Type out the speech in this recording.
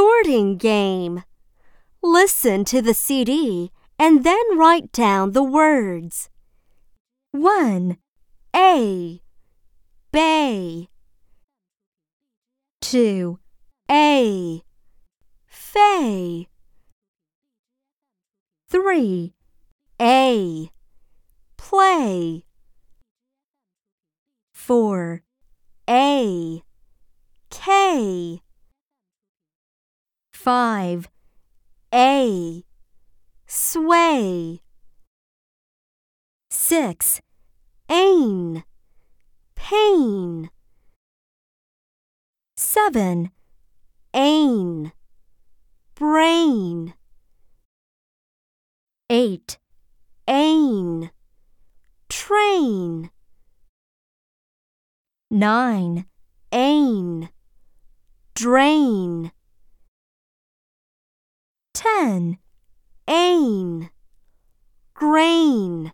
sorting game. Listen to the CD and then write down the words. 1. A. Bay. 2. A. Fay. 3. A. Play. 4. A. K. 5. A. Sway. 6. Ain. Pain. 7. Ain. Brain. 8. Ain. Train. 9. Ain. Drain. 10. Ain. Grain.